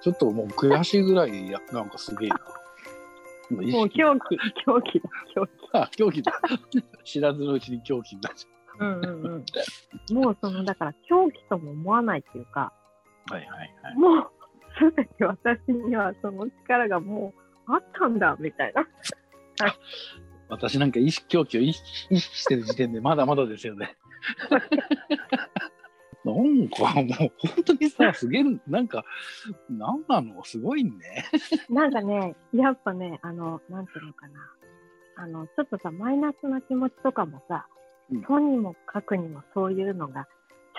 ちょっともう悔しいぐらいや、なんかすげえな。もう狂気、狂気だ、狂気。あ、狂気だ。知らずのうちに狂気になっちうんうんうん。もうその、だから狂気とも思わないっていうか、ゃう。はいはいはい。もう、すべて私にはその力がもうあったんだ、みたいな。私なんか意識狂気を意識してる時点でまだまだですよね。なんかもう本当にさ、すげえ、なんか、なんなの？すごいね。なんかね、やっぱね、あの、なんていうのかな。あの、ちょっとさ、マイナスな気持ちとかもさうん、とにもかくにもそういうのが、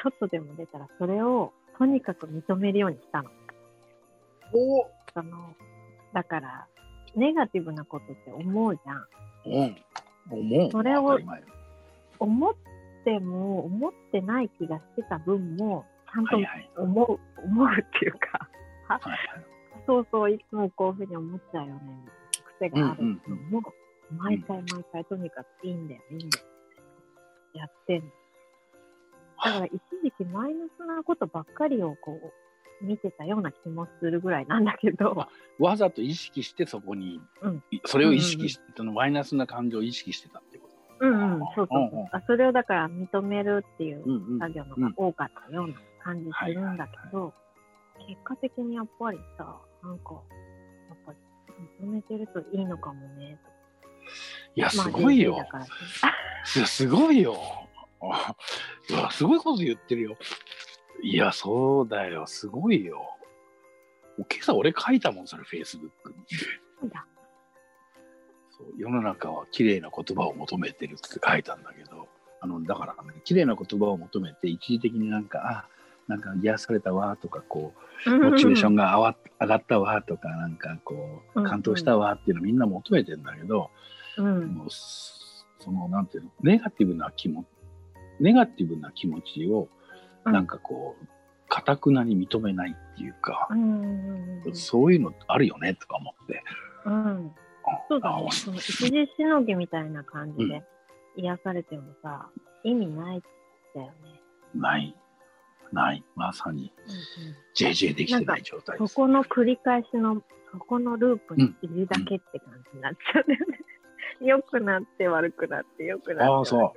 ちょっとでも出たら、それをとにかく認めるようにしたの。おその、だから、ネガティブなことって思うじゃん。うん。思う。それを思っても、思ってない気がしてた分も、ちゃんとはいはい。思う、思うっていうか、はいはい。そうそう、いつもこういうふうに思っちゃうよね、癖があるのも、毎回毎回とにかくいいんだよ、いいんだよ。やってんの。だから一時期マイナスなことばっかりをこう、見てたような気もするぐらいなんだけど、わざと意識してそこに、うん。いそれを意識して、そのマイナスな感情を意識してたうんうん、そうそううんうんあ。それをだから認めるっていう。作業のが多かったような感じするんだけど、結果的にやっぱりさ、なんか、やっぱり認めてるといいのかもね、いや、まあすごいよ人生だ。からねいやすごいよ。あいや、すごいこと言ってるよ。いや、そうだよ。すごいよ。今朝俺書いたもん、それ、フェイスブックに。世の中は綺麗な言葉を求めてるって書いたんだけど、あの、だからね、綺麗な言葉を求めて、一時的になんか、あ、なんか癒されたわとか、こう、モチベーションが上が上がったわとか、なんかこう、うん。うん感動したわっていうのみんな求めてんだけど、うん。もうそそのなんていうのネガティブな気持ネガティブな気持ちをうん。なんかこうかたくなに認めないっていうかう、ん。うん。うん。そういうのあるよねとか思って。うん。そうだね。あその一時しのぎみたいな感じで癒されてもさ、意味ないんだよね。ないないまさにうんうん JJ できてない状態です。そこの繰り返しの、そこのループにいるだけって感じになっちゃうんだよね。良くなって悪くなって良くなってああそ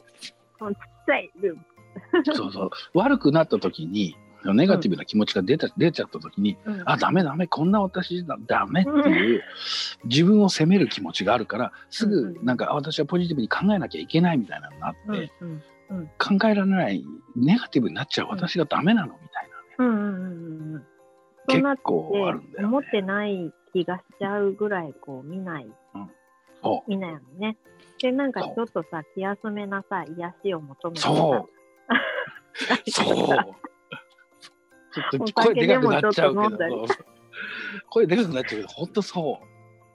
このちっちゃいループ。うそうそう悪くなった時にネガティブな気持ちが出た出ちゃった時に、うん。あダメダメこんな私だダメっていう自分を責める気持ちがあるからすうんうん。ぐなんかあ私はポジティブに考えなきゃいけないみたいなのになって、うんうん考えられないネガティブになっちゃう私がダメなのみたいなね、うんうんうんうん。そうなって結構あるんだよね。思ってない気がしちゃうぐらいこう見ない、そ見ないのね。で、なんかちょっとさ、気休めなさ、癒しを求めてさ。そうそう。ちょっとお声でかくなっちゃうけど、声でかくなっちゃうけど、本当そ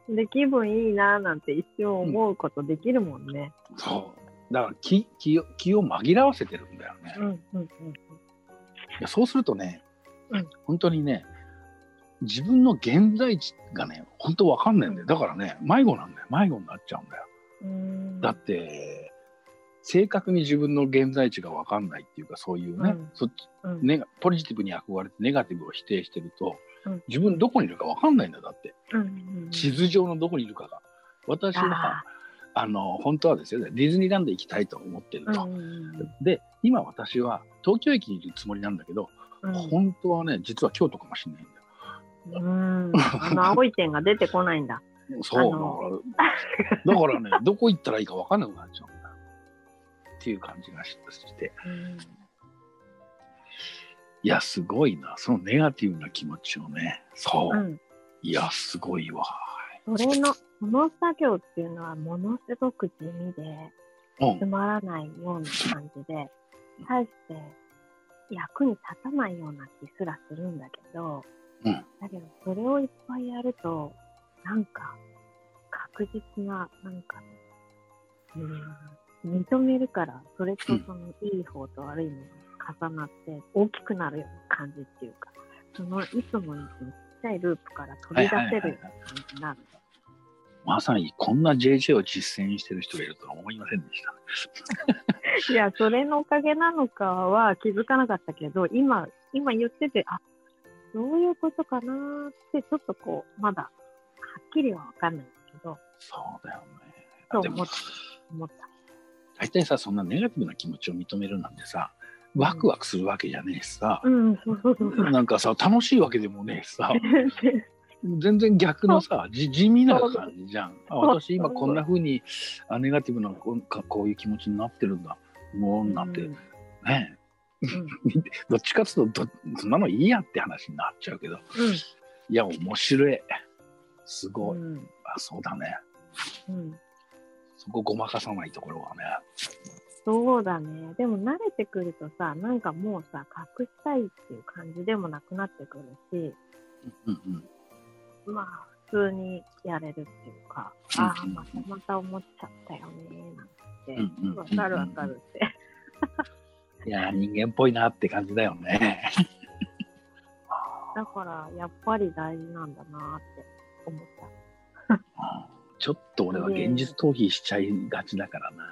で、気分いいななんて一瞬思うことできるもんね。う。そう。だから気気を気を紛らわせてるんだよね。うんうんうんいやそうするとね、うん本当にね、自分の現在地がね、本当わかんないんだよ。だからね、迷子なんだよ。迷子になっちゃうんだよ。うん。うーんだって、正確に自分の現在地がわかんないっていうか、そういうね、うん。そっちうん。ネガポジティブに憧れてネガティブを否定してると、うん。自分どこにいるかわかんないんだよだって、うんうんうん。地図上のどこにいるかが私はああの本当はですよねディズニーランド行きたいと思ってると、ーうんうん。で今私は東京駅にいるつもりなんだけど、うん。本当はね実は京都かもしれないんだよ。うん。あの青い点が出てこないんだ。そうだからねどこ行ったらいいかわかんなくなっちゃうっていう感じがしして。うん。いやすごいな。そのネガティブな気持ちをね。そう、うん。いやすごいわ。それの、その作業っていうのはものすごく地味で、うん。つまらないような感じで、大して役に立たないような気すらするんだけど、うん。だけどそれをいっぱいやると、なんか確実な、なんか、うん、認めるから、それとそのいい方と悪いのが重なって大きくなるような感じっていうか、そのいつものちっちゃいループから飛び出せるような感じになる。まさにこんな JJ を実践してる人がいるとは思いませんでしたね。いや、それのおかげなのかは気づかなかったけど、今、今言ってて、あ、どういうことかなーって、ちょっとこう、まだ、はっきりはわかんないけど、そうだよね。そう思った。大体さそんなネガティブな気持ちを認めるなんてさワクワクするわけじゃねえしさ、うん。なんかさ楽しいわけでもねえしさ。全然逆のさじ地味な感じじゃん。あ私今こんな風にあネガティブなここういう気持ちになってるんだもうなんてうん。ねうん。どっちかっていうとどそんなのいいやって話になっちゃうけど。いや面白い。すうごい、ん。うん。あそうだね。うん。そこごまかさないところがねそうだね。でも慣れてくるとさ、なんかもうさ、隠したいっていう感じでもなくなってくるし、うんうんまあ、普通にやれるっていうか、うんああ、またまた思っちゃったよね、なんてうんうん。わかるわかるって。いや人間っぽいなって感じだよね だから、やっぱり大事なんだなって思っ ちょっと俺は現実逃避しちゃいがちだからな。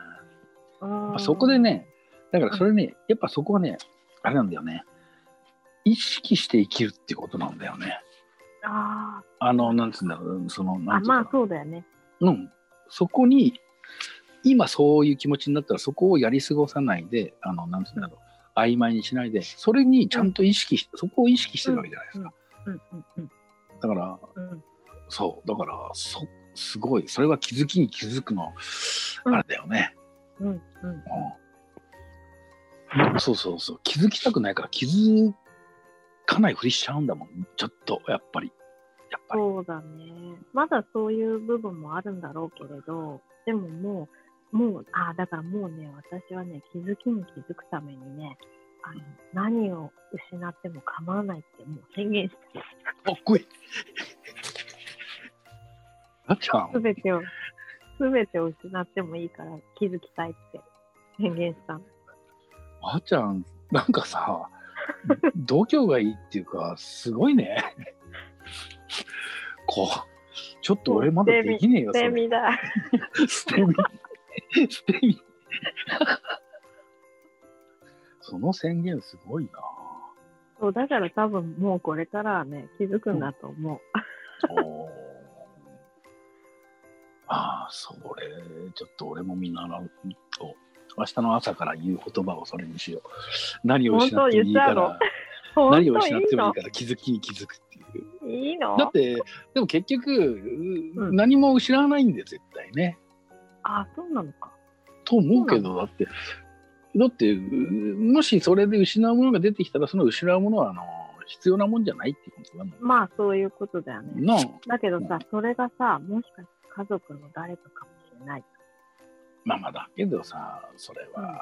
た。まああそこで、ね、だからそれね、やっぱそこはね、あれなんだよね。意識して生きるっていうことなんだよね。ああの、なんつうんだろう、その、なんつうかまあそうだよね。うん。そこに、今そういう気持ちになったら、そこをやり過ごさないで、あの、なんつうんだろう、曖昧にしないで、それにちゃんと意識し、そこを意識してるわけじゃないですか。うんうんうんだから、うん。そう、だから、そ、すごい、それは気づきに気づくの、うん。あれだよね。うんうん。うん。そうそうそう。気づきたくないから気づかないふりしちゃうんだもん。ちょっとやっぱり。やっぱり。そうだね。まだそういう部分もあるんだろうけれど、でももう、もう、ああ、だからもうね、私はね、気づきに気づくためにね、あの何を失っても構わないってもう宣言してかっこいいすべてを、すべてを失ってもいいから気づきたいって宣言したの。あっちゃんなんかさ度胸がいいっていうかすごいね。こうちょっと俺まだできねえよそれ。セミだ。捨て身。捨て身。その宣言すごいな。そう、だから多分もうこれからはね、気づくんだと思う。おーそれ、ちょっと俺も見習うと、明日の朝から言う言葉をそれにしよう。何を失ってもいいから、何を失ってもいいいから気づきに気づくっていう。いのいいの？だって、でも結局、うん何も失わないんで、絶対ね。あ、そうなのか。と思うけど、だって、だって、うもしそれで失うものが出てきたら、その失うものは、あの、必要なもんじゃないっていうことだもん。まあそういうことだよね。だけどさ、それがさ、もしかして家族の誰かかもしれない。まあまあだけどさ、それは、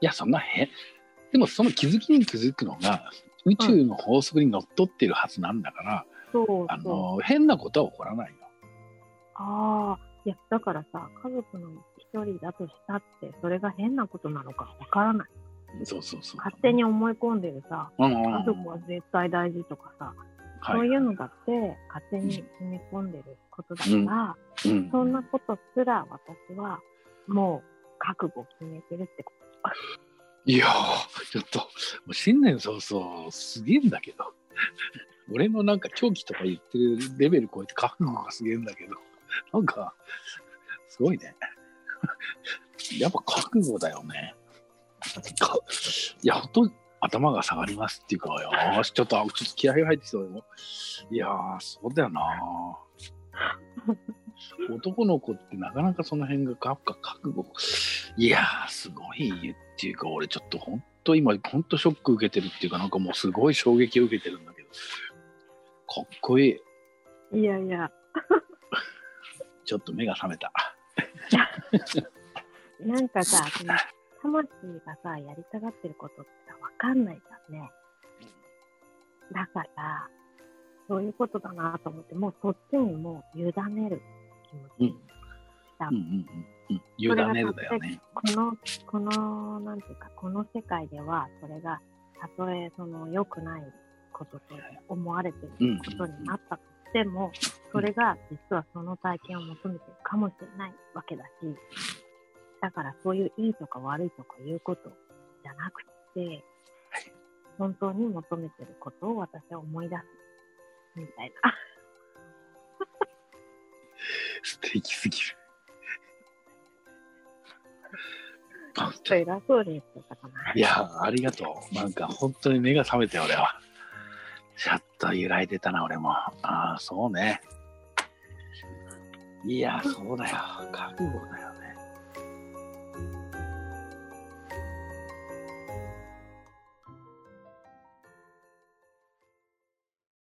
いや、そんな変。でもその気づきに気づくのが、宇宙の法則にのっとってるはずなんだから、そうあそう。の、変なことは起こらないよ。ああ、いや、だからさ、家族の一人だとしたって、それが変なことなのかわからない。そうそうそう。勝手に思い込んでるさ、うんうんうん、家族は絶対大事とかさ、はいそういうのだって勝手に決め込んでることだから、うんそんなことすら私はもう覚悟を決めてるってこと。いやー、ちょっと、もう新年早々、すげえんだけど。俺のなんか狂気とか言ってるレベル超えて覚悟がすげえんだけど、なんか、すごいね。やっぱ覚悟だよね。かいや、ほんと頭が下がりますっていうか、よーし、ちょっと、ちょっと気合が入ってきたよ。いやー、そうだよな 男の子ってなかなかその辺がか覚悟。いやー、すごいっていうか、俺ちょっと本当今、本当ショック受けてるっていうか、なんかもうすごい衝撃を受けてるんだけど、かっこいい。いやいや、ちょっと目が覚めた。なんかさ、魂がさ、やりたがってることってかんないじゃんね。だから、そういうことだなと思って、もうそっちにもう委ねる気持ちにした。うんうんうんうん。委ねるだよね。この、この、なんていうか、この世界では、それが、たとえ、その、良くないことと思われてることになったとしても、それが実はその体験を求めてるかもしれないわけだし、だからそういういいとか悪いとかいうことじゃなくて、本当に求めてることを私は思い出す。みたいな。素敵すぎる。ちょっと偉そうに言ってたかな。いや、ありがとう。なんか本当に目が覚めて、俺は。ちょっと揺らいでたな、俺も。ああ、そうね。いや、そうだよ。覚悟だよ。